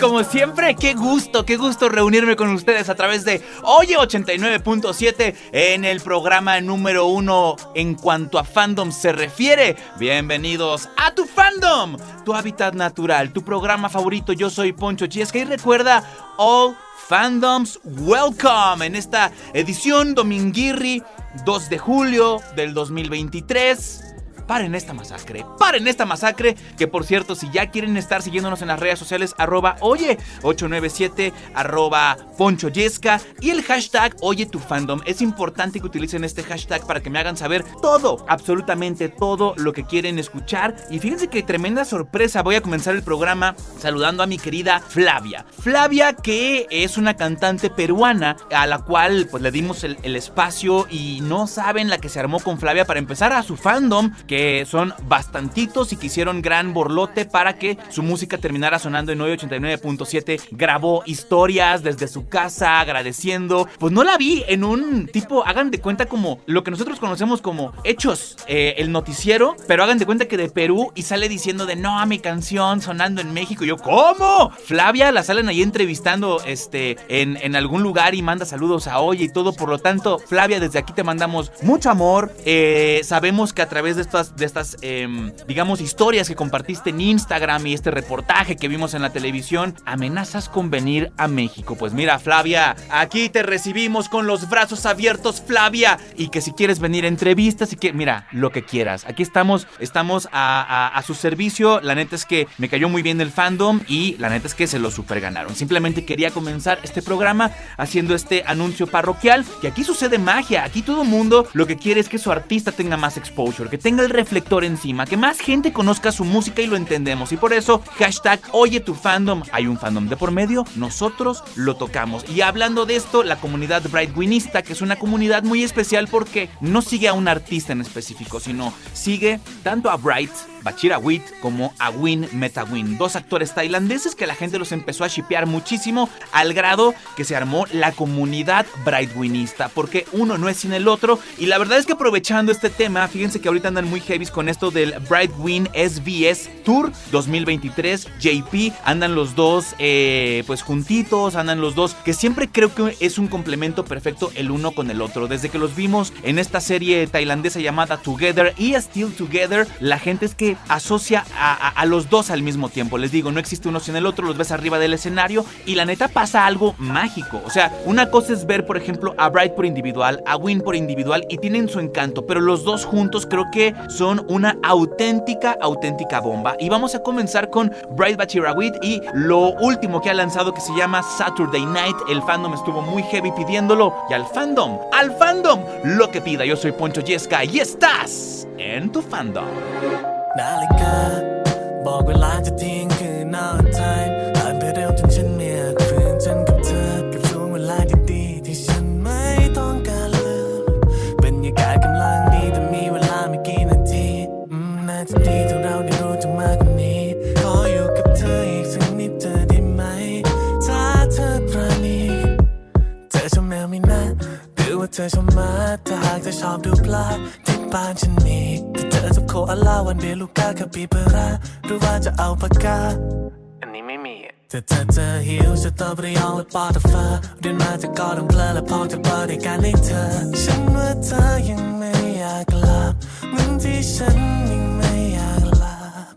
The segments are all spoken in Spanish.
Como siempre, qué gusto, qué gusto reunirme con ustedes a través de Oye 89.7 en el programa número uno en cuanto a fandom se refiere. Bienvenidos a tu fandom, tu hábitat natural, tu programa favorito. Yo soy Poncho Chiesca y recuerda All Fandoms Welcome en esta edición Dominguirri 2 de julio del 2023 paren esta masacre, paren esta masacre, que por cierto, si ya quieren estar siguiéndonos en las redes sociales, arroba oye 897, arroba poncho yesca y el hashtag oye tu fandom. Es importante que utilicen este hashtag para que me hagan saber todo, absolutamente todo lo que quieren escuchar. Y fíjense que tremenda sorpresa, voy a comenzar el programa saludando a mi querida Flavia. Flavia que es una cantante peruana a la cual pues le dimos el, el espacio y no saben la que se armó con Flavia para empezar a su fandom, que son bastantitos y que hicieron gran borlote para que su música terminara sonando en 989.7. Grabó historias desde su casa agradeciendo. Pues no la vi en un tipo, hagan de cuenta como lo que nosotros conocemos como hechos, eh, el noticiero, pero hagan de cuenta que de Perú y sale diciendo de no a mi canción sonando en México. Y yo, ¿cómo? Flavia la salen ahí entrevistando este, en, en algún lugar y manda saludos a Oye y todo. Por lo tanto, Flavia, desde aquí te mandamos mucho amor. Eh, sabemos que a través de estas de estas, em, digamos, historias que compartiste en Instagram y este reportaje que vimos en la televisión, amenazas con venir a México. Pues mira, Flavia, aquí te recibimos con los brazos abiertos, Flavia, y que si quieres venir a entrevistas y que, mira, lo que quieras. Aquí estamos, estamos a, su servicio. La neta es que me cayó muy bien el fandom y la neta es que se lo super ganaron. Simplemente quería comenzar este programa haciendo este anuncio parroquial, que aquí sucede magia. Aquí todo mundo lo que quiere es que su artista tenga más exposure, que tenga el reflector encima, que más gente conozca su música y lo entendemos. Y por eso, hashtag Oye tu fandom. Hay un fandom de por medio, nosotros lo tocamos. Y hablando de esto, la comunidad Brightwinista, que es una comunidad muy especial porque no sigue a un artista en específico, sino sigue tanto a Bright Bachira Wit como Awin Metawin, dos actores tailandeses que la gente los empezó a shipear muchísimo al grado que se armó la comunidad Brightwinista, porque uno no es sin el otro. Y la verdad es que aprovechando este tema, fíjense que ahorita andan muy heavy con esto del Brightwin SBS Tour 2023, JP, andan los dos eh, pues juntitos, andan los dos, que siempre creo que es un complemento perfecto el uno con el otro, desde que los vimos en esta serie tailandesa llamada Together y Still Together, la gente es que asocia a, los dos al mismo tiempo. Les digo, no existe uno sin el otro, los ves arriba del escenario y la neta pasa algo mágico. O sea, una cosa es ver, por ejemplo, a Bright por individual, a Win por individual y tienen su encanto, pero los dos juntos creo que son una auténtica, auténtica bomba. Y vamos a comenzar con Bright Bachirawit y lo último que ha lanzado que se llama Saturday Night. El fandom estuvo muy heavy pidiéndolo y al fandom, al fandom, lo que pida. Yo soy Poncho Yesca y estás en tu fandom. นาฬิกา บอกเวลาจะทิ้งคือ now time ผ่านไปเร็วจนฉันไม่อยากฝืนฉันกับเธอกับช่วงเวลาดีๆที่ฉันไม่ต้องการลืมบรรยากาศกำลังดีแต่มีเวลาไม่กี่นาทีอืมน่าจะดีถ้าเราได้รู้จักมากกว่านี้ ขออยู่กับเธออีกสักนิดเธอได้ไหม ถ้าเธอปราณีเธอชมแมวไม่นะหรือว่าเธอชมมาถ้าหากเธอชอบดูปลาที่บ้านฉันมี โคอาลาวันเดลูกาคาปิเบราหรือว่าจะเอาปากกาอันนี้ไม่มีเธอเธอเธอหิวสตรอเบอรี่ออลและปอตฟ้าเดินมาจะกอดเพลอและพอจะเปิดในการให้เธอ ฉันว่าเธอยังไม่อยากกลับเหมือนที่ฉันยังไม่อยากหลับ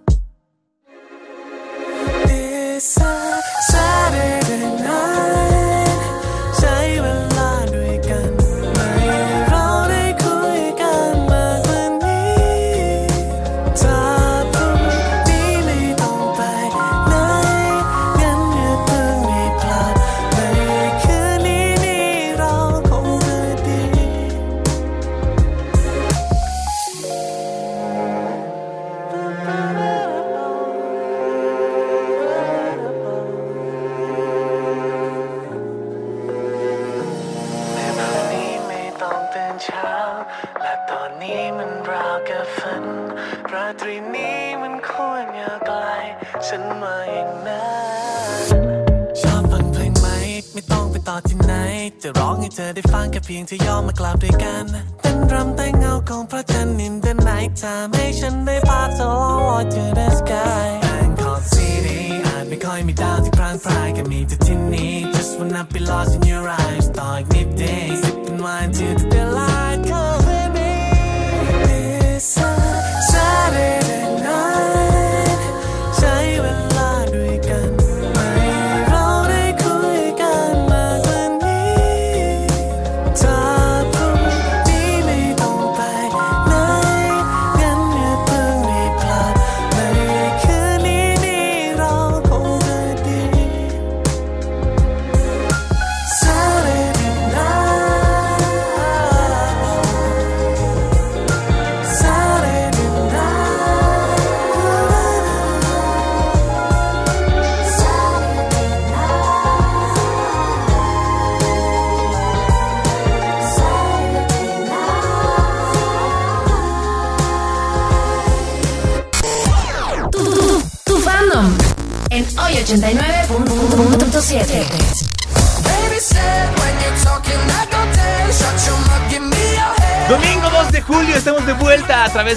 89.7.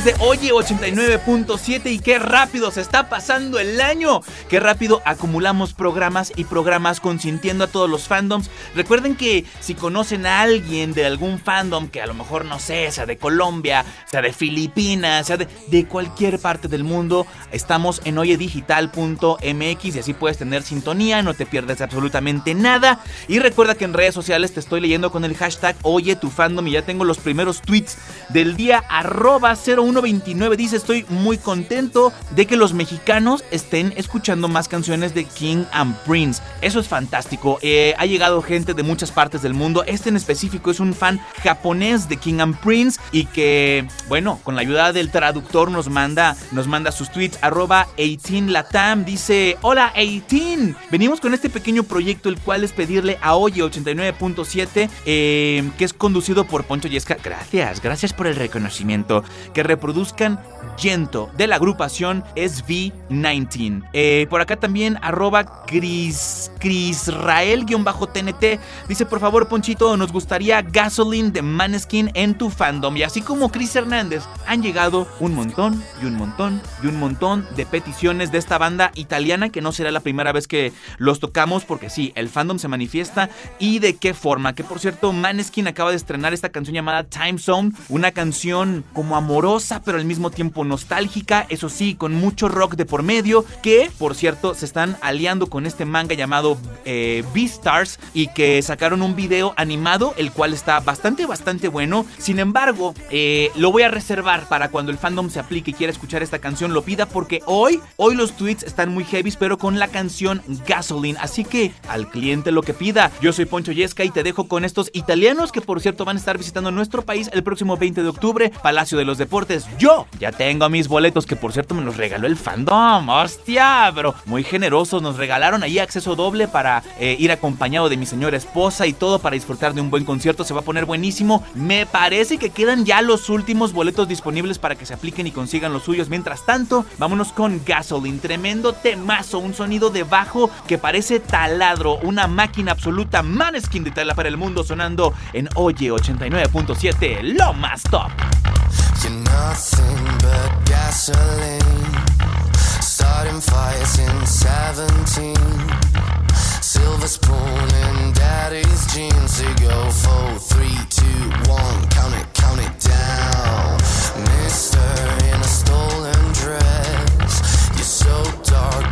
de Oye 89.7 y qué rápido se está pasando el año. Qué rápido acumulamos programas y programas consintiendo a todos los fandoms. Recuerden que si conocen a alguien de algún fandom que a lo mejor no sé, sea de Colombia, sea de Filipinas, sea de, de cualquier parte del mundo, estamos en oyedigital.mx y así puedes tener sintonía, no te pierdes absolutamente nada. Y recuerda que en redes sociales te estoy leyendo con el hashtag Oye tu fandom y ya tengo los primeros tweets del día arroba 0129 dice estoy muy contento de que los mexicanos estén escuchando más canciones de King and Prince. Eso es fantástico. Eh, ha llegado gente de muchas partes del mundo. Este en específico es un fan japonés de King and Prince y que, bueno, con la ayuda del traductor nos manda, nos manda sus tweets. Arroba 18latam dice, hola 18. Venimos con este pequeño proyecto el cual es pedirle a Oye 89.7 eh, que es conducido por Poncho Yesca. Gracias, gracias por el reconocimiento. Que reproduzcan Gento de la agrupación SV19. Eh, por acá también arroba Chris, Crisrael-TNT dice por favor Ponchito nos gustaría Gasoline de Maneskin en tu fandom y así como Chris Hernández han llegado un montón y un montón y un montón de peticiones de esta banda italiana que no será la primera vez que los tocamos porque sí, el fandom se manifiesta y de qué forma, que por cierto Maneskin acaba de estrenar esta canción llamada Time Zone, una canción como amorosa pero al mismo tiempo nostálgica, eso sí, con mucho rock de por medio, que por cierto se están aliando con este manga llamado eh, Beastars y que sacaron un video animado, el cual está bastante, bastante bueno. Sin embargo, eh, lo voy a reservar para cuando el fandom se aplique y quiera escuchar esta canción, lo pida porque hoy, hoy los tweets están muy heavy, pero con la canción Gasoline. Así que al cliente lo que pida. Yo soy Poncho Yesca y te dejo con estos italianos que por cierto van a estar visitando nuestro país el próximo 20 de octubre, Palacio de los Deportes. Yo ya tengo mis boletos que por cierto me los regaló el fandom. Hostia, pero muy generosos. Nos regalaron ahí acceso doble para eh, ir acompañado de mi señora esposa y todo para disfrutar de un buen concierto. Se va a poner buenísimo. Me parece que quedan ya los últimos boletos disponibles para que se apliquen y consigan los suyos. Mientras tanto, vámonos con Gasoline. Tremendo temazo. Un sonido de bajo que parece taladro. Una máquina absoluta. Maneskin de tela para el mundo sonando en Oye 89.7. Lo más top. gasoline. Starting fires in 17. Silver spoon in daddy's jeans. They go four, three, two, one. Count it, count it down. Mister in a stolen dress. You're so dark,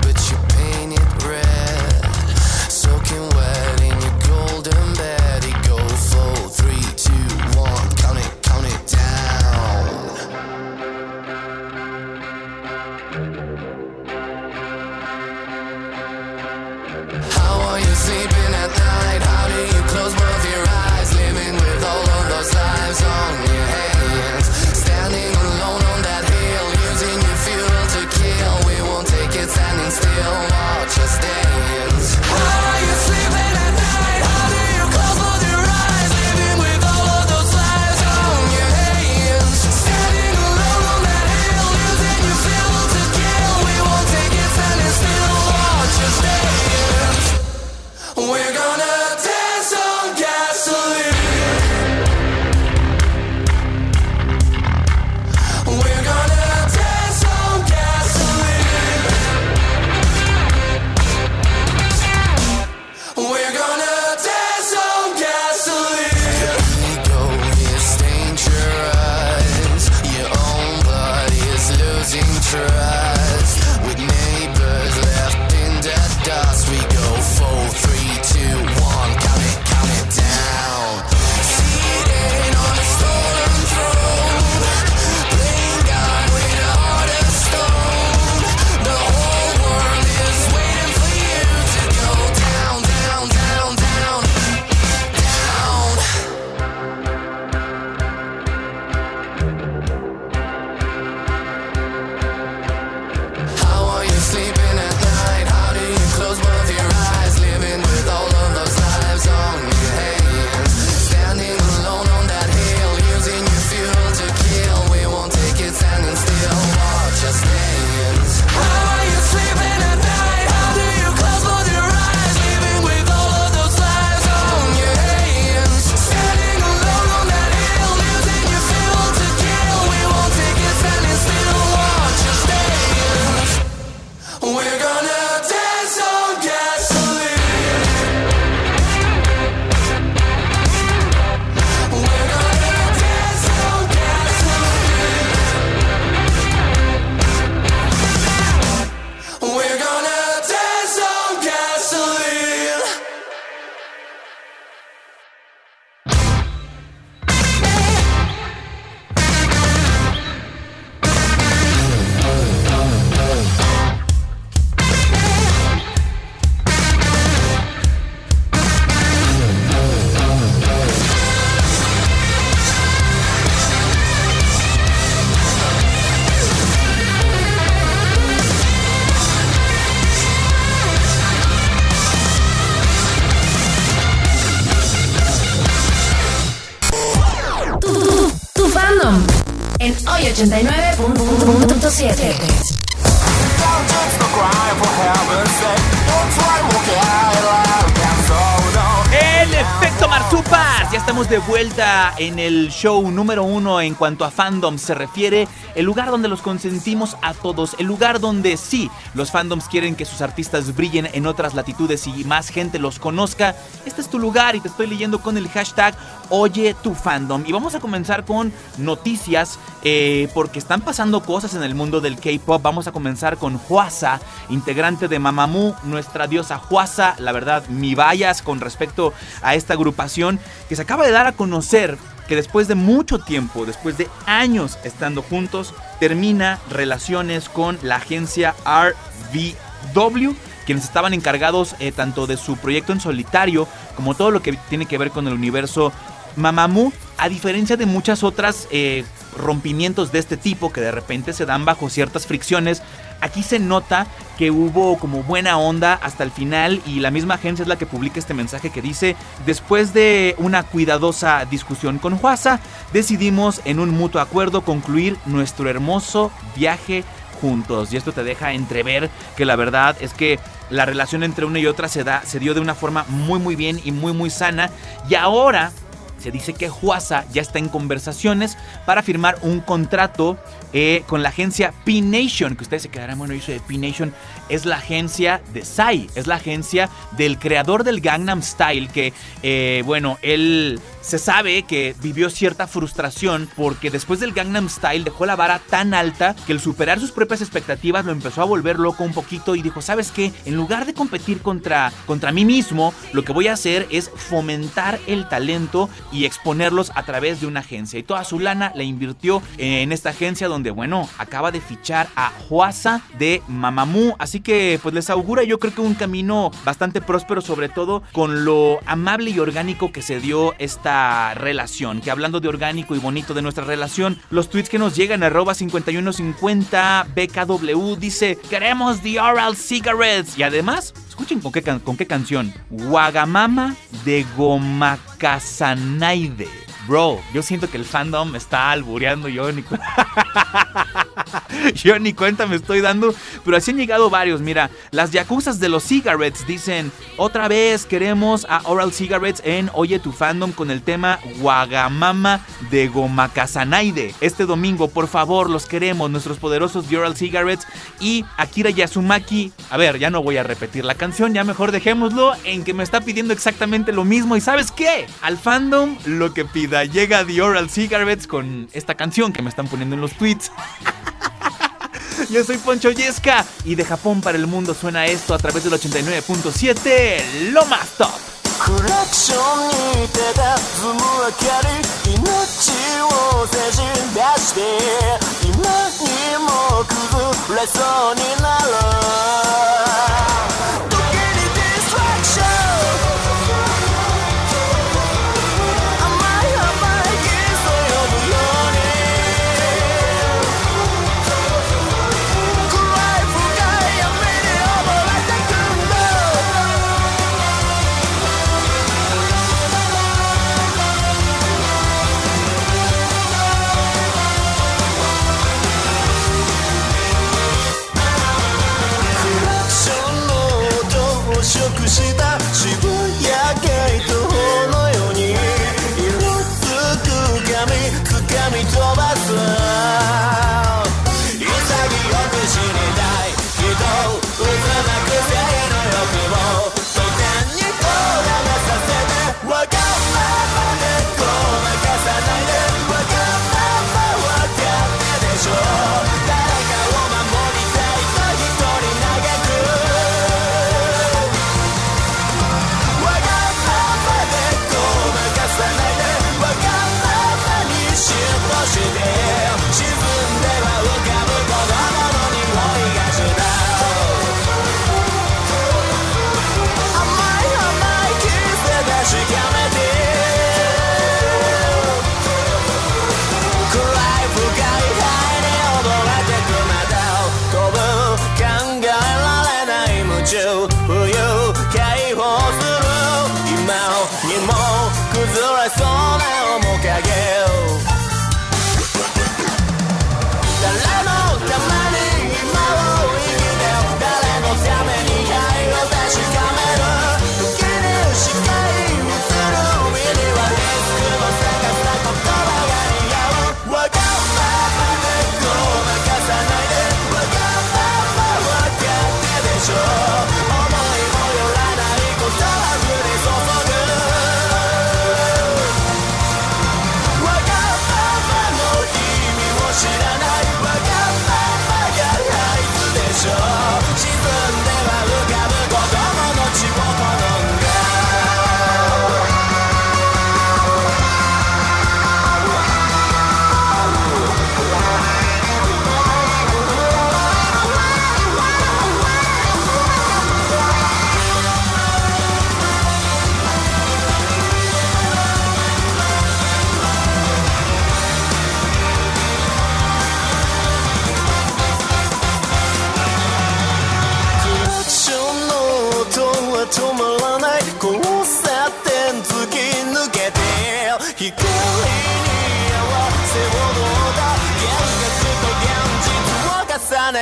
89.7. de vuelta en el show número uno en cuanto a fandom se refiere. El lugar donde los consentimos a todos. El lugar donde sí, los fandoms quieren que sus artistas brillen en otras latitudes y más gente los conozca. Este es tu lugar y te estoy leyendo con el hashtag Oye tu fandom. Y vamos a comenzar con noticias eh, porque están pasando cosas en el mundo del K-pop. Vamos a comenzar con Huasa, integrante de Mamamoo, nuestra diosa Huasa. La verdad, mi vallas con respecto a esta agrupación que se acaba de dar a conocer que después de mucho tiempo, después de años estando juntos, termina relaciones con la agencia RVW quienes estaban encargados eh, tanto de su proyecto en solitario como todo lo que tiene que ver con el universo Mamamoo, a diferencia de muchas otras eh, rompimientos de este tipo que de repente se dan bajo ciertas fricciones, aquí se nota que hubo como buena onda hasta el final y la misma agencia es la que publica este mensaje que dice, después de una cuidadosa discusión con Huasa, decidimos en un mutuo acuerdo concluir nuestro hermoso viaje juntos y esto te deja entrever que la verdad es que la relación entre una y otra se da se dio de una forma muy muy bien y muy muy sana. Y ahora se dice que Huasa ya está en conversaciones para firmar un contrato eh, con la agencia P-Nation, que ustedes se quedarán, bueno, eso de P-Nation es la agencia de Psy, es la agencia del creador del Gangnam Style, que, eh, bueno, él se sabe que vivió cierta frustración porque después del Gangnam Style dejó la vara tan alta que el superar sus propias expectativas lo empezó a volver loco un poquito y dijo, ¿sabes qué? En lugar de competir contra, contra mí mismo, lo que voy a hacer es fomentar el talento y exponerlos a través de una agencia. Y toda su lana la invirtió en esta agencia donde, bueno, acaba de fichar a Huasa de Mamamoo. Así que, pues les augura yo creo que un camino bastante próspero, sobre todo con lo amable y orgánico que se dio esta relación. Que hablando de orgánico y bonito de nuestra relación, los tweets que nos llegan arroba 5150 BKW dice, queremos The Oral Cigarettes. Y además, escuchen con qué, con qué canción. Wagamama de Gomakasanaide. Bro, yo siento que el fandom está albureando yo ni cu- Yo ni cuenta me estoy dando, pero así han llegado varios. Mira, las yakuzas de los cigarettes dicen, otra vez queremos a Oral Cigarettes en Oye tu fandom con el tema Wagamama de Gomakasanaide. Este domingo, por favor, los queremos, nuestros poderosos Oral Cigarettes y Akira Yasumaki. A ver, ya no voy a repetir la canción, ya mejor dejémoslo en que me está pidiendo exactamente lo mismo. ¿Y sabes qué? Al fandom lo que pida. Llega The Oral Cigarettes con esta canción que me están poniendo en los tweets. Yo soy Poncho Yesca y de Japón para el mundo suena esto a través del 89.7 Lo más top. クラクションに手が積む明かり命をせじ出して今にも崩れそうになる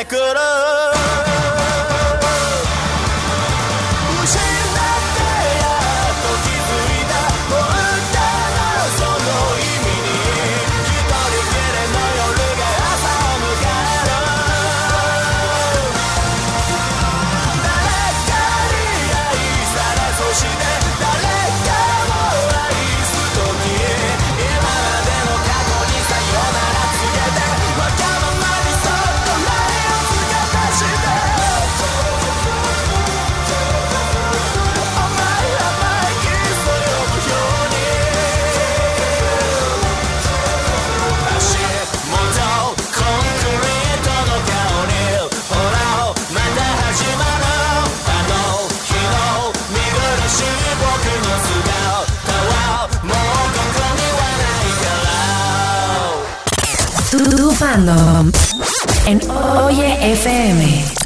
I could've. Tu fandom en Oye FM.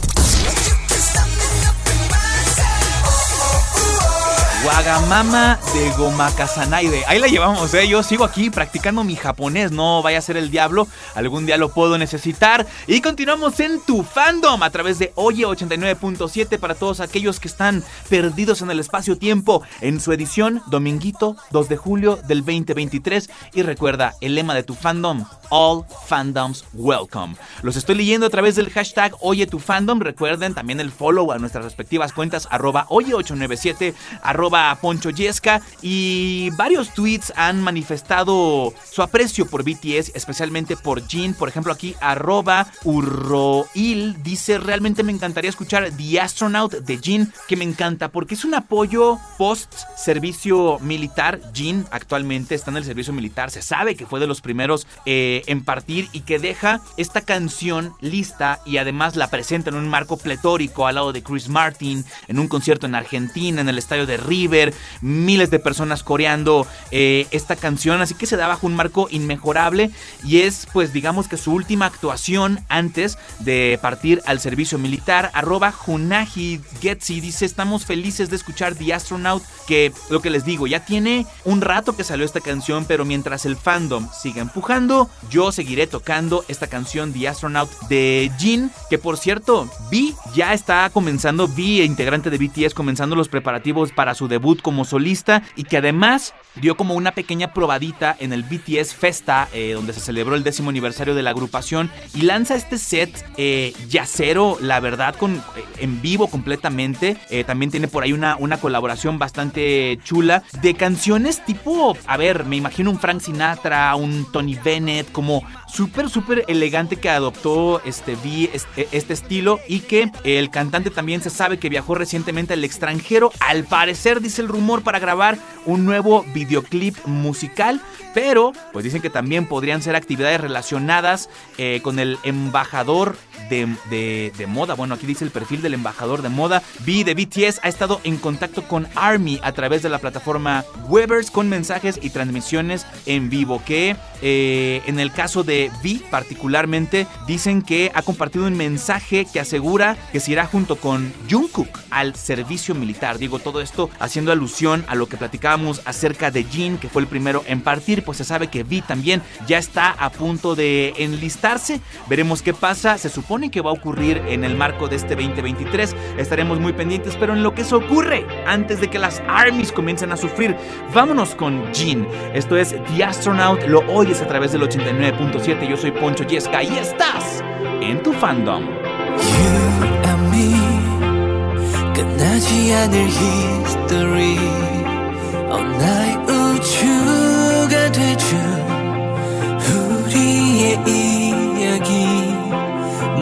Wagamama de Gomakazanaide. Ahí la llevamos, ¿eh? Yo sigo aquí practicando mi japonés. No vaya a ser el diablo. Algún día lo puedo necesitar. Y continuamos en tu fandom a través de Oye 89.7 para todos aquellos que están perdidos en el espacio-tiempo. En su edición, dominguito 2 de julio del 2023. Y recuerda el lema de tu fandom: All fandoms welcome. Los estoy leyendo a través del hashtag Oye tu. Recuerden también el follow a nuestras respectivas cuentas arroba Oye897, arroba Poncho Yesca. Y varios tweets han manifestado su aprecio por BTS, especialmente por Jin. Por ejemplo, aquí arroba Urroil dice, realmente me encantaría escuchar The Astronaut de Jin, que me encanta porque es un apoyo post servicio militar. Jin actualmente está en el servicio militar, se sabe que fue de los primeros eh, en partir y que deja esta canción lista y además la presenta en un marco pletórico al lado de Chris Martin, en un concierto en Argentina, en el estadio de River, miles de personas coreando eh, esta canción, así que se da bajo un marco inmejorable y es pues digamos que su última actuación antes de partir al servicio militar. Arroba Junaji Getsi dice estamos felices de escuchar The Astronaut que lo que les digo ya tiene un rato que salió esta canción pero mientras el fandom siga empujando yo seguiré tocando esta canción The Astronaut de Jin que por cierto Vi ya está comenzando Vi integrante de BTS comenzando los preparativos para su debut como solista y que además dio como una pequeña probadita en el BTS Festa, eh, donde se celebró el décimo aniversario de la agrupación, y lanza este set eh, yacero, la verdad, con, eh, en vivo completamente. Eh, también tiene por ahí una, una colaboración bastante chula de canciones tipo, a ver, me imagino un Frank Sinatra, un Tony Bennett, como súper, súper elegante que adoptó este, este, este estilo y que el cantante también se sabe que viajó recientemente al extranjero, al parecer dice el rumor para grabar un nuevo videoclip musical, pero pues dicen que también podrían ser actividades relacionadas eh, con el embajador de, de- moda, bueno aquí dice el perfil del embajador de moda, V de BTS ha estado en contacto con ARMY a través de la plataforma Webers con mensajes y transmisiones en vivo que eh, en el caso de V particularmente dicen que ha compartido un mensaje que asegura que se irá junto con Jungkook al servicio militar. Digo todo esto haciendo alusión a lo que platicábamos acerca de Jin que fue el primero en partir, pues se sabe que V también ya está a punto de enlistarse. Veremos qué pasa. Se supone que va a ocurrir en el marco de este 2023. Estaremos muy pendientes, pero en lo que eso ocurre antes de que las armies comiencen a sufrir, vámonos con Jin. Esto es The Astronaut. Lo oyes a través del 89.7. Yo soy Poncho Yesca y estás en tu fandom. You and me 끝나지 않을 history 어나의 우주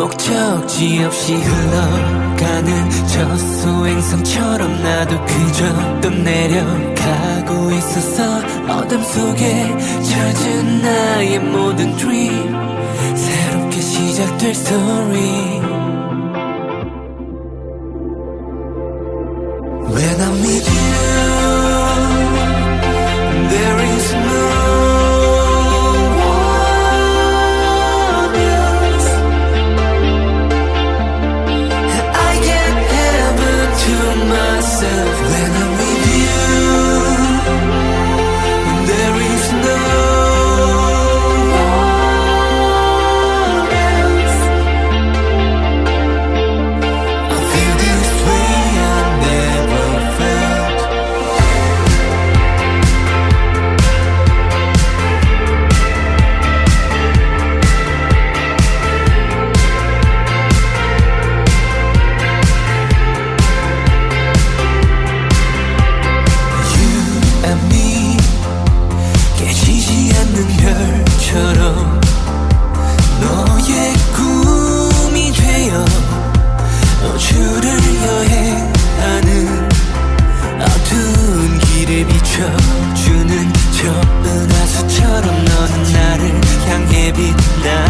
목적지 없이 흘러가는 저 소행성처럼 나도 그저 떠내려가고 있었어 어둠 속에 젖은 나의 모든 dream 새롭게 시작될 story baby. Now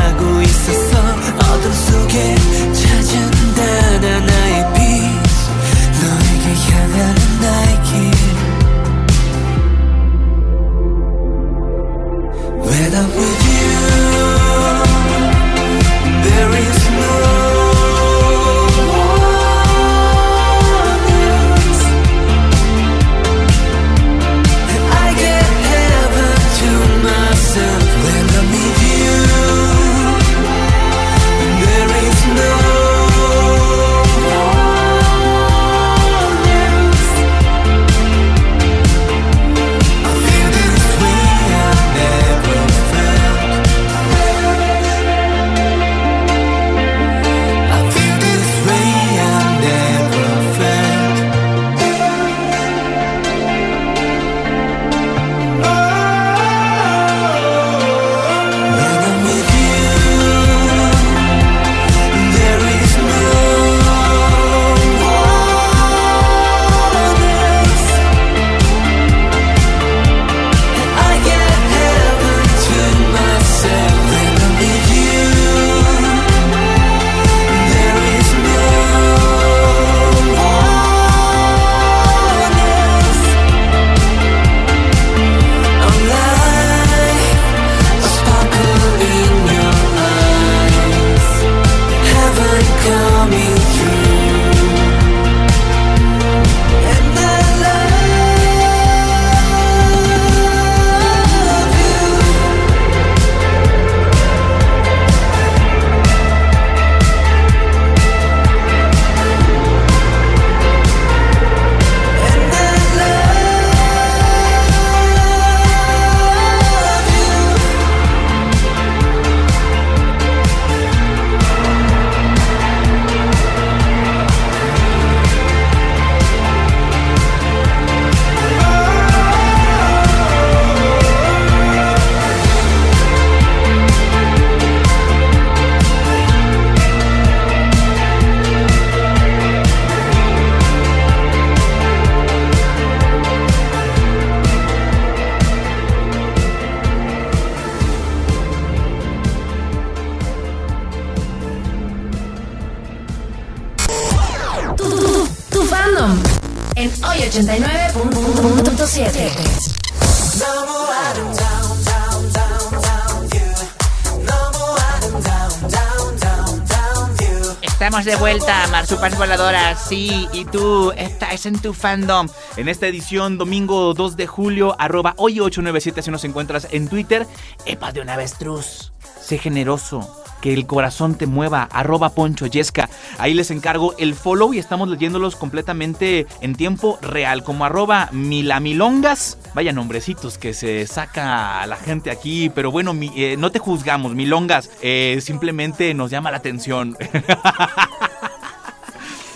sí, y tú estás en tu fandom. En esta edición, domingo 2 de julio, arroba hoy 897 si nos encuentras en Twitter. Epa de una avestruz, sé generoso, que el corazón te mueva, arroba Poncho Yesca. Ahí les encargo el follow y estamos leyéndolos completamente en tiempo real, como arroba milamilongas. Vaya nombrecitos que se saca a la gente aquí, pero bueno, eh, no te juzgamos, milongas, eh, simplemente nos llama la atención.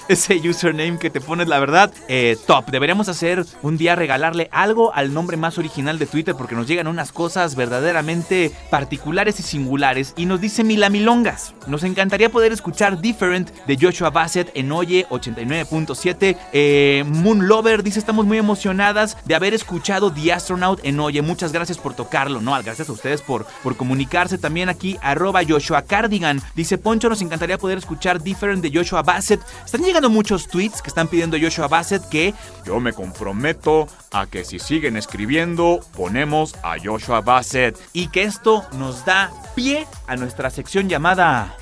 ese username que te pones, la verdad, eh, top. Deberíamos hacer un día regalarle algo al nombre más original de Twitter porque nos llegan unas cosas verdaderamente particulares y singulares. Y nos dice Milamilongas. Nos encantaría poder escuchar Different de Joshua Bassett en Oye 89.7. Eh, Moon Lover dice: Estamos muy emocionadas de haber escuchado The Astronaut en Oye. Muchas gracias por tocarlo. No, gracias a ustedes por, por comunicarse. También aquí, arroba Joshua Cardigan. Dice Poncho: Nos encantaría poder escuchar Different de Joshua Bassett. Están llegando muchos tweets que están pidiendo Joshua Bassett que Yo me comprometo a que si siguen escribiendo, ponemos a Joshua Bassett. y que esto nos da pie a nuestra sección llamada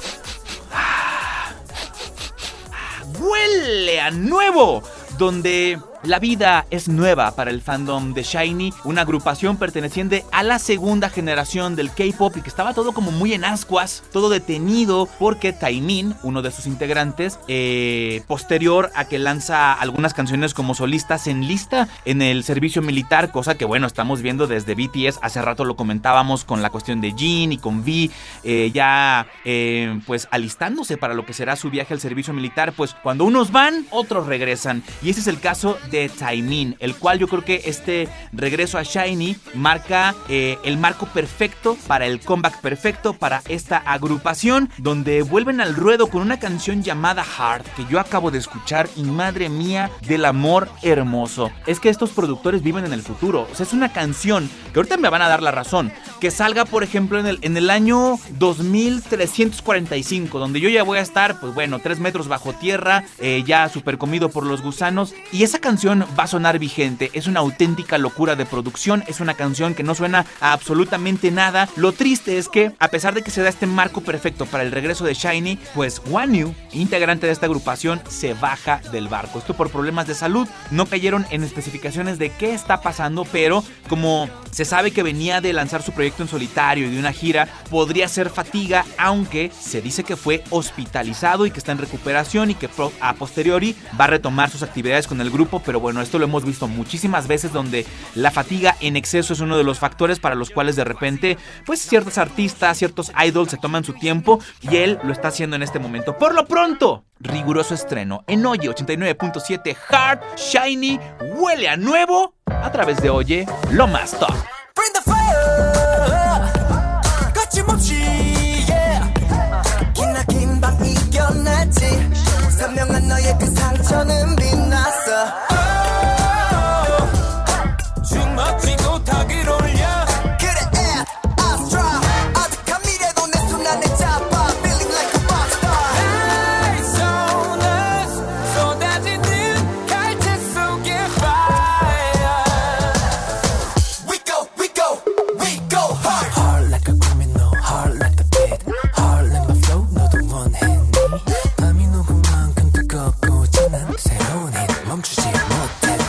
Huele a nuevo, donde la vida es nueva para el fandom de Shiny, una agrupación perteneciente a la segunda generación del K-pop y que estaba todo como muy en ascuas, todo detenido porque Taimin, uno de sus integrantes, eh, posterior a que lanza algunas canciones como solista, se enlista en el servicio militar, cosa que bueno, estamos viendo desde BTS, hace rato lo comentábamos con la cuestión de Jin y con V, eh, ya eh, pues alistándose para lo que será su viaje al servicio militar, pues cuando unos van, otros regresan. Y ese es el caso de Taimin, el cual yo creo que este regreso a Shiny marca eh, el marco perfecto para el comeback perfecto para esta agrupación, donde vuelven al ruedo con una canción llamada Heart, que yo acabo de escuchar y madre mía del amor hermoso. Es que estos productores viven en el futuro, o sea, es una canción que ahorita me van a dar la razón, que salga por ejemplo en el, en el año 2345, donde yo ya voy a estar, pues bueno, tres metros bajo tierra, eh, ya super comido por los gusanos, y esa canción va a sonar vigente, es una auténtica locura de producción, es una canción que no suena a absolutamente nada. Lo triste es que, a pesar de que se da este marco perfecto para el regreso de Shiny, pues Wanyu, integrante de esta agrupación, se baja del barco. Esto por problemas de salud, no cayeron en especificaciones de qué está pasando, pero como se sabe que venía de lanzar su proyecto en solitario y de una gira, podría ser fatiga, aunque se dice que fue hospitalizado y que está en recuperación y que a posteriori va a retomar sus actividades con el grupo, bueno, esto lo hemos visto muchísimas veces donde la fatiga en exceso es uno de los factores para los cuales de repente, pues ciertos artistas, ciertos idols se toman su tiempo y él lo está haciendo en este momento. Por lo pronto, riguroso estreno en Oye 89.7 Hard, Shiny, huele a nuevo a través de Oye, lo más top.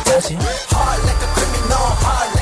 touching. Hard like a criminal, hard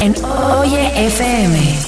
En Oye FM.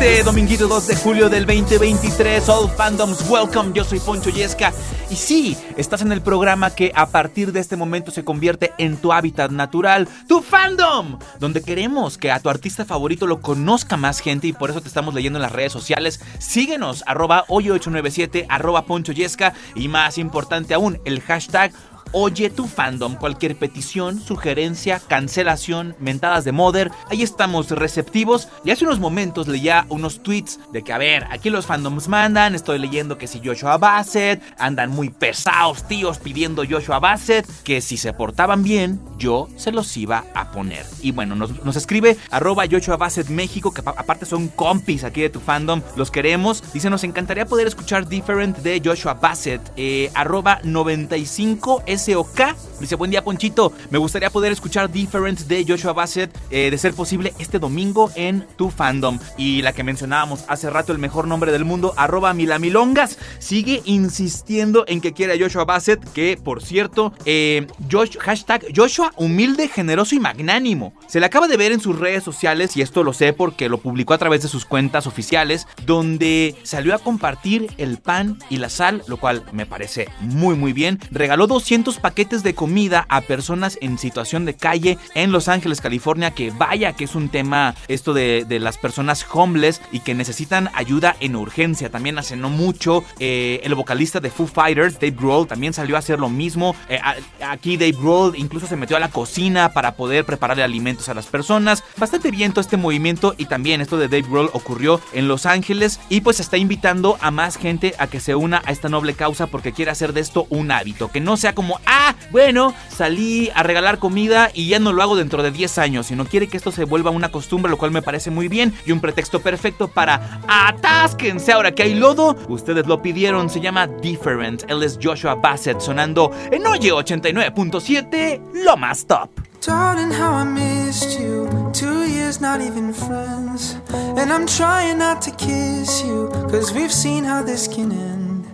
Este dominguito 2 de julio del 2023, All Fandoms Welcome, yo soy Poncho Yesca y sí, estás en el programa que a partir de este momento se convierte en tu hábitat natural, tu fandom, donde queremos que a tu artista favorito lo conozca más gente y por eso te estamos leyendo en las redes sociales. Síguenos, arroba hoy897, arroba Poncho Yesca y más importante aún, el hashtag Oye tu fandom, cualquier petición, sugerencia, cancelación, mentadas de Mother, ahí estamos receptivos. Y hace unos momentos leía unos tweets de que, a ver, aquí los fandoms mandan, estoy leyendo que si Joshua Bassett, andan muy pesados tíos pidiendo Joshua Bassett, que si se portaban bien, yo se los iba a poner. Y bueno, nos, nos escribe arroba Joshua Bassett México, que aparte son compis aquí de tu fandom, los queremos. Dice, nos encantaría poder escuchar Different de Joshua Bassett, eh, arroba 95 SOK. Dice, buen día Ponchito, me gustaría poder escuchar Different de Joshua Bassett, eh, de ser posible este domingo en tu fandom. Y la que mencionábamos hace rato, el mejor nombre del mundo, arroba Milamilongas, sigue insistiendo en que quiere a Joshua Bassett, que por cierto, eh, Josh, hashtag Joshua humilde, generoso y magnánimo. Se le acaba de ver en sus redes sociales, y esto lo sé porque lo publicó a través de sus cuentas oficiales, donde salió a compartir el pan y la sal, lo cual me parece muy muy bien. Regaló 200 paquetes de comida a personas en situación de calle en Los Ángeles, California, que vaya que es un tema esto de, las personas homeless y que necesitan ayuda en urgencia. También hace no mucho eh, el vocalista de Foo Fighters, Dave Grohl, también salió a hacer lo mismo. Eh, aquí Dave Grohl incluso se metió a la cocina para poder prepararle alimentos a las personas. Bastante bien todo este movimiento y también esto de Dave Grohl ocurrió en Los Ángeles y pues está invitando a más gente a que se una a esta noble causa porque quiere hacer de esto un hábito, que no sea como, ah, bueno, salí a regalar comida y ya no lo hago dentro de 10 años, sino quiere que esto se vuelva una costumbre, lo cual me parece muy bien y un pretexto perfecto para atásquense ahora que hay lodo. Ustedes lo pidieron, se llama Different. Él es Joshua Bassett sonando en Oye 89.7, lo más top. Darling, how I missed you. Two years, not even friends. And I'm trying not to kiss you, cause we've seen how this can end.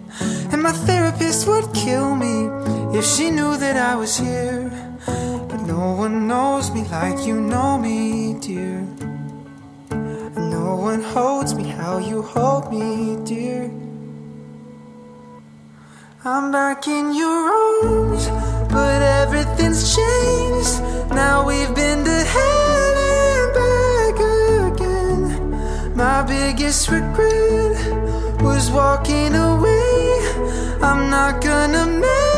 And my therapist would kill me if she knew that I was here. But no one knows me like you know me, dear. And no one holds me how you hold me, dear. I'm back in your arms, but everything's changed. Now we've been to hell and back again. My biggest regret was walking away. I'm not gonna make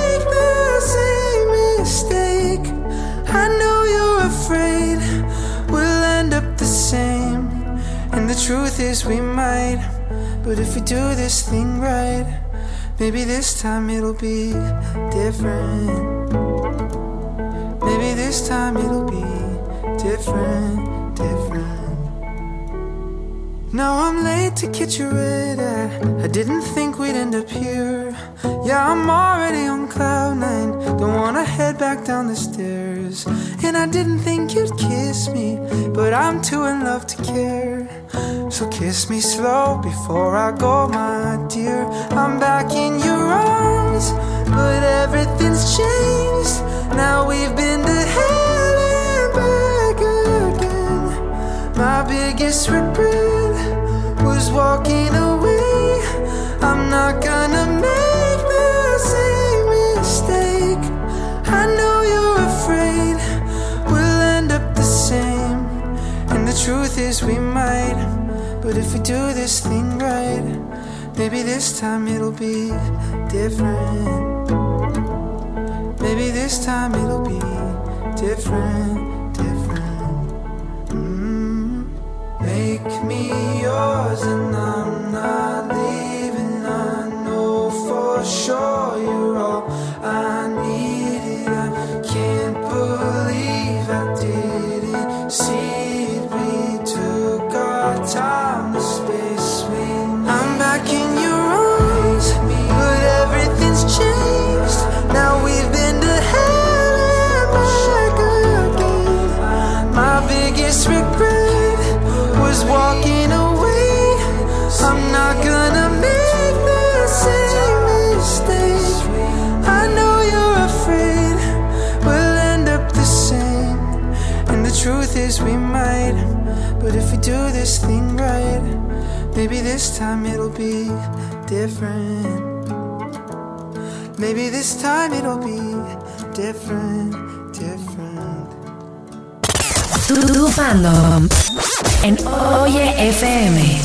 truth is, we might. But if we do this thing right, maybe this time it'll be different. Maybe this time it'll be different, different. Now I'm late to your red eye. I didn't think we'd end up here. Yeah, I'm already on cloud nine. Don't wanna head back down the stairs. And I didn't think you'd kiss me, but I'm too in love to care. So kiss me slow before I go, my dear. I'm back in your arms, but everything's changed. Now we've been to hell and back again. My biggest regret was walking away. I'm not gonna the truth is, we might. But if we do this thing right, maybe this time it'll be different. Maybe this time it'll be different, different. Mm. Make me yours and I'm not leaving. I know for sure you're all I needed. I can't this time it'll be different. Maybe this time it'll be different, different. Tu, tu fandom en Oye FM.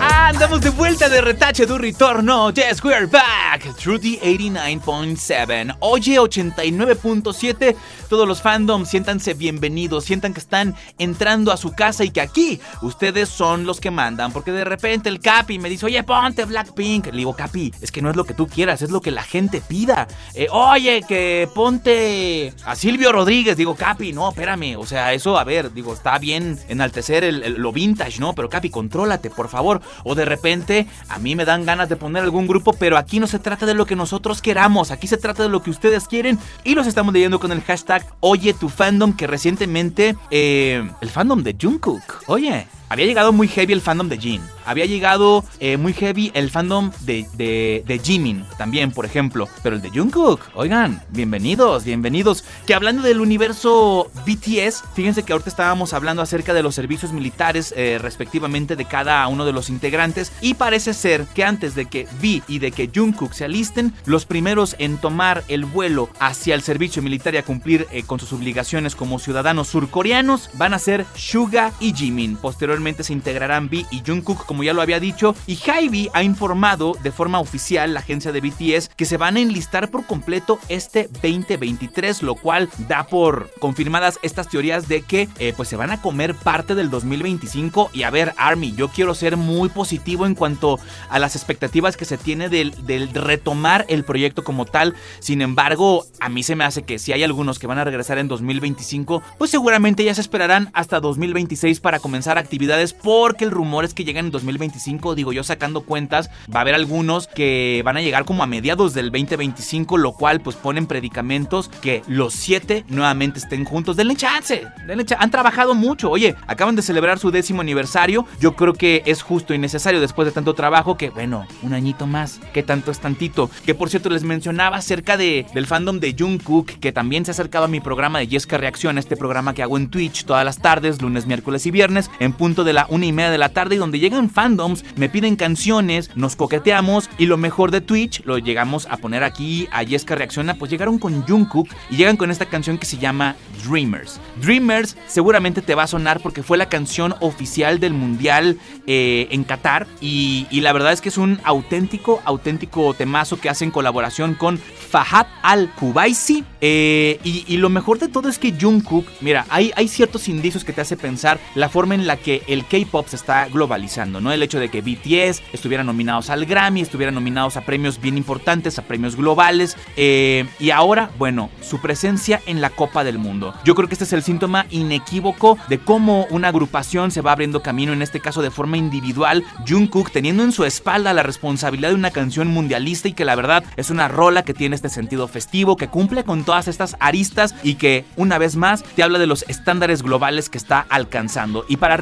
Andamos de vuelta de retache de un retorno. Yes, we're back. The 89.7. Oye, 89.7. Todos los fandoms, siéntanse bienvenidos. Sientan que están entrando a su casa y que aquí ustedes son los que mandan. Porque de repente el Capi me dice, oye, ponte Blackpink. Le digo, Capi, es que no es lo que tú quieras, es lo que la gente pida. Eh, oye, que ponte a Silvio Rodríguez. Digo, Capi, no, espérame. O sea, eso, a ver, digo, está bien enaltecer lo vintage, ¿no? Pero Capi, contrólate, por favor. O de repente, a mí me dan ganas de poner algún grupo, pero aquí no se trata de lo que nosotros queramos. Aquí se trata de lo que ustedes quieren. Y los estamos leyendo con el hashtag Oye tu fandom, que recientemente eh, el fandom de Jungkook. Oye. Había llegado muy heavy el fandom de Jin. Había llegado eh, muy heavy el fandom de, de, Jimin también, por ejemplo. Pero el de Jungkook, oigan, bienvenidos, bienvenidos. Que hablando del universo BTS, fíjense que ahorita estábamos hablando acerca de los servicios militares eh, respectivamente de cada uno de los integrantes. Y parece ser que antes de que V y de que Jungkook se alisten, los primeros en tomar el vuelo hacia el servicio militar y a cumplir eh, con sus obligaciones como ciudadanos surcoreanos van a ser Suga y Jimin. Posteriormente se integrarán V y Jungkook, como ya lo había dicho, y Hybe ha informado de forma oficial la agencia de BTS que se van a enlistar por completo este 2023, lo cual da por confirmadas estas teorías de que eh, pues se van a comer parte del 2025 y a ver Army, yo quiero ser muy positivo en cuanto a las expectativas que se tiene del, del retomar el proyecto como tal, sin embargo a mí se me hace que si hay algunos que van a regresar en 2025, pues seguramente ya se esperarán hasta 2026 para comenzar actividades porque el rumor es que llegan en 2025, digo yo sacando cuentas, va a haber algunos que van a llegar como a mediados del 2025, lo cual pues ponen predicamentos que los siete nuevamente estén juntos. Denle chance, denle chance. Han trabajado mucho, oye, acaban de celebrar su décimo aniversario, yo creo que es justo y necesario después de tanto trabajo que, bueno, un añito más, que tanto es tantito. Que por cierto les mencionaba acerca de, del fandom de Jungkook, que también se ha acercado a mi programa de Yesca Reacción, este programa que hago en Twitch todas las tardes, lunes, miércoles y viernes, en punto de la una y media de la tarde, y donde llegan fandoms, me piden canciones, nos coqueteamos, y lo mejor de Twitch lo llegamos a poner aquí a Yesca Reacciona, pues llegaron con Jungkook y llegan con esta canción que se llama Dreamers. Dreamers seguramente te va a sonar porque fue la canción oficial del Mundial eh, en Qatar, y, y la verdad es que es un auténtico, auténtico temazo que hace en colaboración con Fahad Al-Kubaisi. Eh, y, y lo mejor de todo es que Jungkook, mira, hay, hay ciertos indicios que te hace pensar la forma en la que el K-pop se está globalizando, ¿no? El hecho de que BTS estuvieran nominados al Grammy, estuvieran nominados a premios bien importantes, a premios globales. eh, y ahora, bueno, su presencia en la Copa del Mundo. Yo creo que este es el síntoma inequívoco de cómo una agrupación se va abriendo camino, en este caso de forma individual. Jungkook teniendo en su espalda la responsabilidad de una canción mundialista y que la verdad es una rola que tiene este sentido festivo, que cumple con todas estas aristas y que una vez más te habla de los estándares globales que está alcanzando. Y para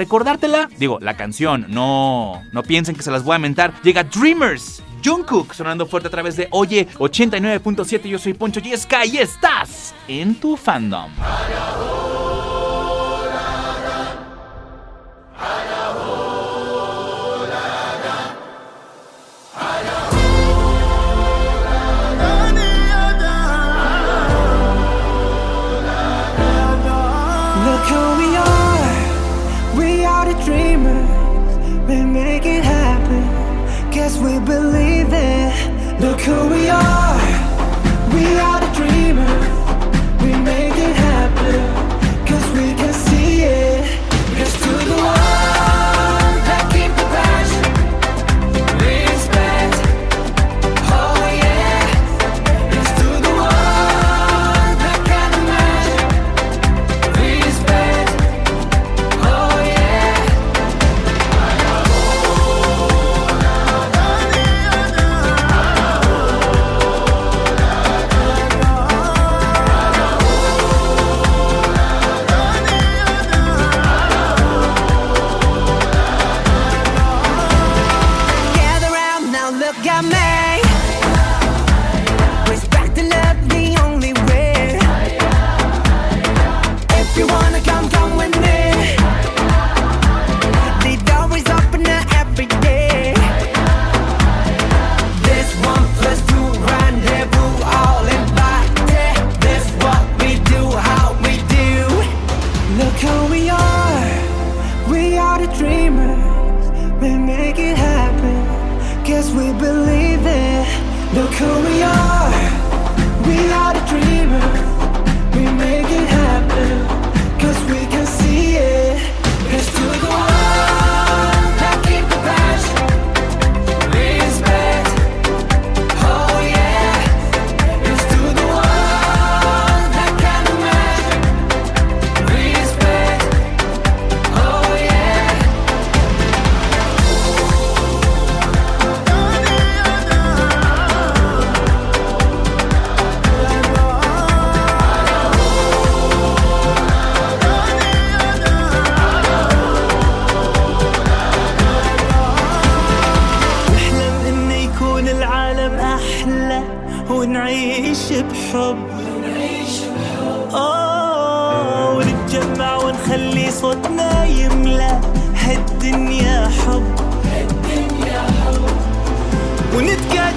digo, la canción, no, no piensen que se las voy a mentar, llega Dreamers. Jungkook sonando fuerte a través de Oye 89.7. Yo soy Poncho Yesca y estás en tu fandom. We make it happen, guess we believe it. Look who we are, we are the dreamers. We make ونعيش بحب. آه ونتجمع ونخلي صوتنا يملى هالدنيا حب. ونتكاتف نرفع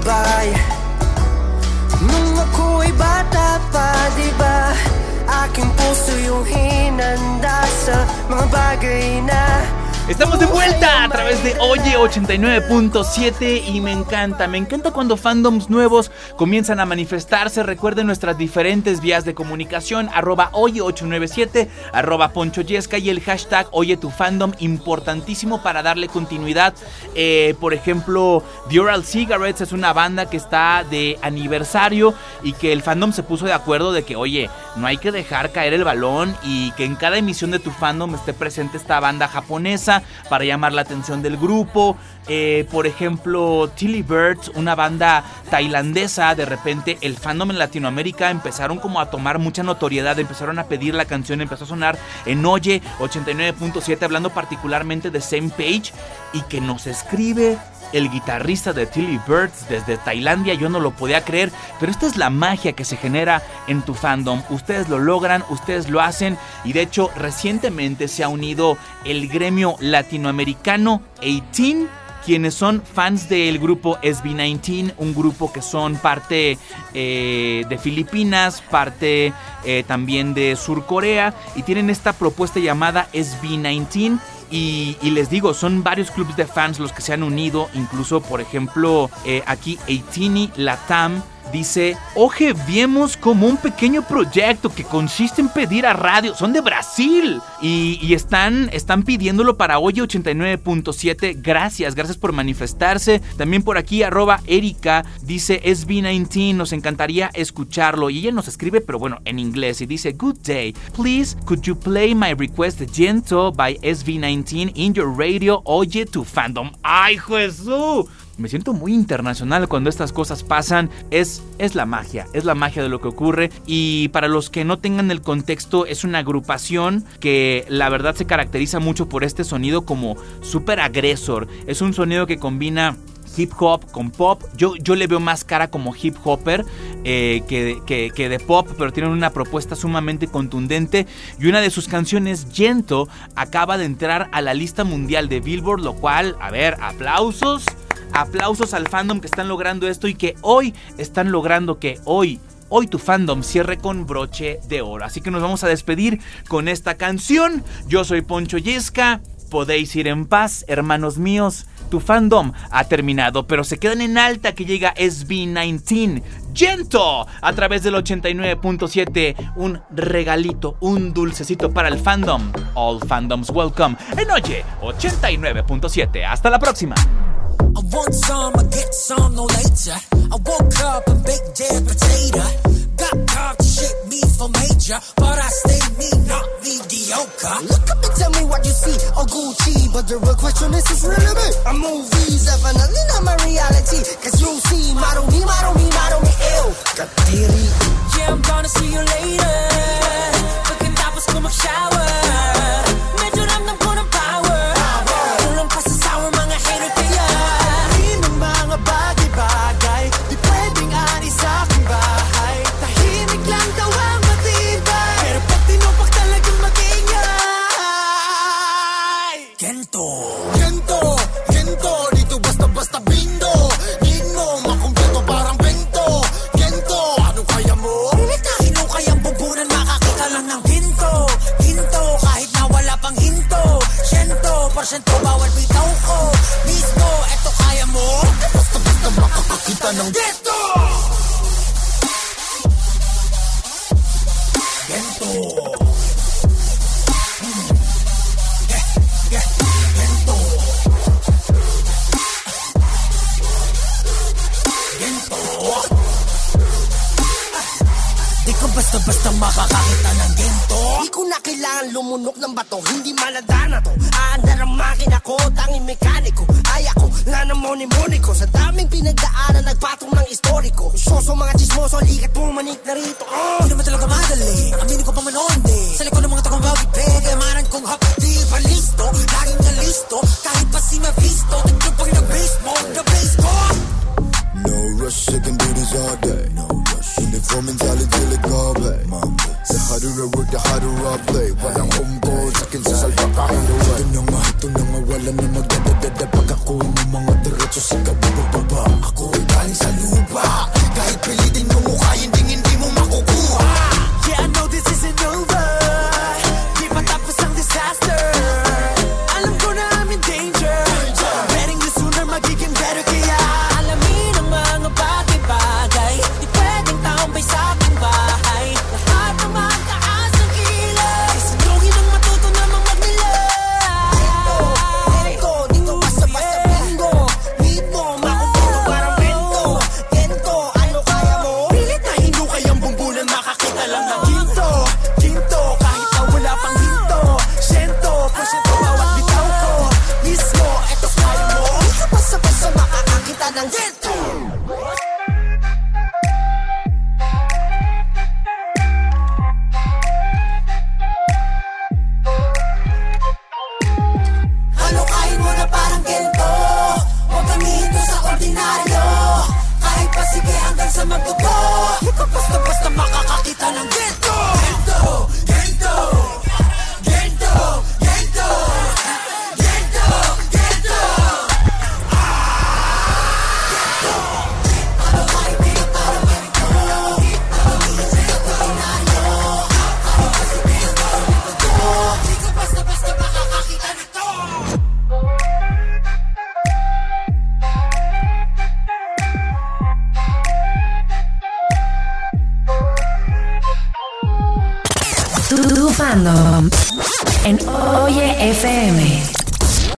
ba? Nung ako'y bata pa, di ba? Aking puso yung hinanda sa mga bagay na Estamos de vuelta a través de Oye 89.7 y me encanta, me encanta cuando fandoms nuevos comienzan a manifestarse. Recuerden nuestras diferentes vías de comunicación, arroba Oye897, arroba Poncho Yesca y el hashtag Oye tu fandom, importantísimo para darle continuidad. Eh, por ejemplo, The Oral Cigarettes es una banda que está de aniversario y que el fandom se puso de acuerdo de que, oye, no hay que dejar caer el balón y que en cada emisión de tu fandom esté presente esta banda japonesa para llamar la atención del grupo. Eh, por ejemplo, Tilly Birds, una banda tailandesa, de repente el fandom en Latinoamérica empezaron como a tomar mucha notoriedad, empezaron a pedir la canción, empezó a sonar en Oye 89.7, hablando particularmente de Same Page y que nos escribe el guitarrista de Tilly Birds desde Tailandia, yo no lo podía creer, pero esta es la magia que se genera en tu fandom. Ustedes lo logran, ustedes lo hacen y de hecho recientemente se ha unido el gremio latinoamericano 18 quienes son fans del grupo SB19, un grupo que son parte eh, de Filipinas, parte eh, también de Sur Corea, y tienen esta propuesta llamada SB19. Y, y les digo, son varios clubes de fans los que se han unido, incluso por ejemplo eh, aquí 18 Latam Dice, Oje, viemos como un pequeño proyecto que consiste en pedir a radio. Son de Brasil. Y, y están, están pidiéndolo para hoy 89.7. Gracias, gracias por manifestarse. También por aquí, arroba Erika, dice SB19, nos encantaría escucharlo. Y ella nos escribe, pero bueno, en inglés. Y dice, Good day. Please, could you play my request Gento by SB19 in your radio? Oye, tu fandom. ¡Ay, Jesús! Me siento muy internacional cuando estas cosas pasan. Es, es la magia, es la magia de lo que ocurre. Y para los que no tengan el contexto, es una agrupación que la verdad se caracteriza mucho por este sonido como súper agresor. Es un sonido que combina hip hop con pop. Yo, yo le veo más cara como hip hopper eh, que, que, que, de pop, pero tienen una propuesta sumamente contundente. Y una de sus canciones, Gento, acaba de entrar a la lista mundial de Billboard, lo cual, a ver, aplausos. Aplausos al fandom que están logrando esto y que hoy están logrando que hoy hoy tu fandom cierre con broche de oro. Así que nos vamos a despedir con esta canción. Yo soy Poncho Yesca. Podéis ir en paz, hermanos míos. Tu fandom ha terminado, pero se quedan en alta que llega SB19. Gento a través del 89.7. Un regalito, un dulcecito para el fandom. All fandoms welcome en Oye 89.7. Hasta la próxima. I want some, I get some no later. I woke up and baked dead potato. Got caught, shit me for major, but I stay me, not mediocre. Look up and tell me what you see, oh Gucci, but the real question is, is relevant. A movie's definitely not my reality, cause you see, model me, model me, model me, ill. Got theory. Yeah, I'm gonna see you later.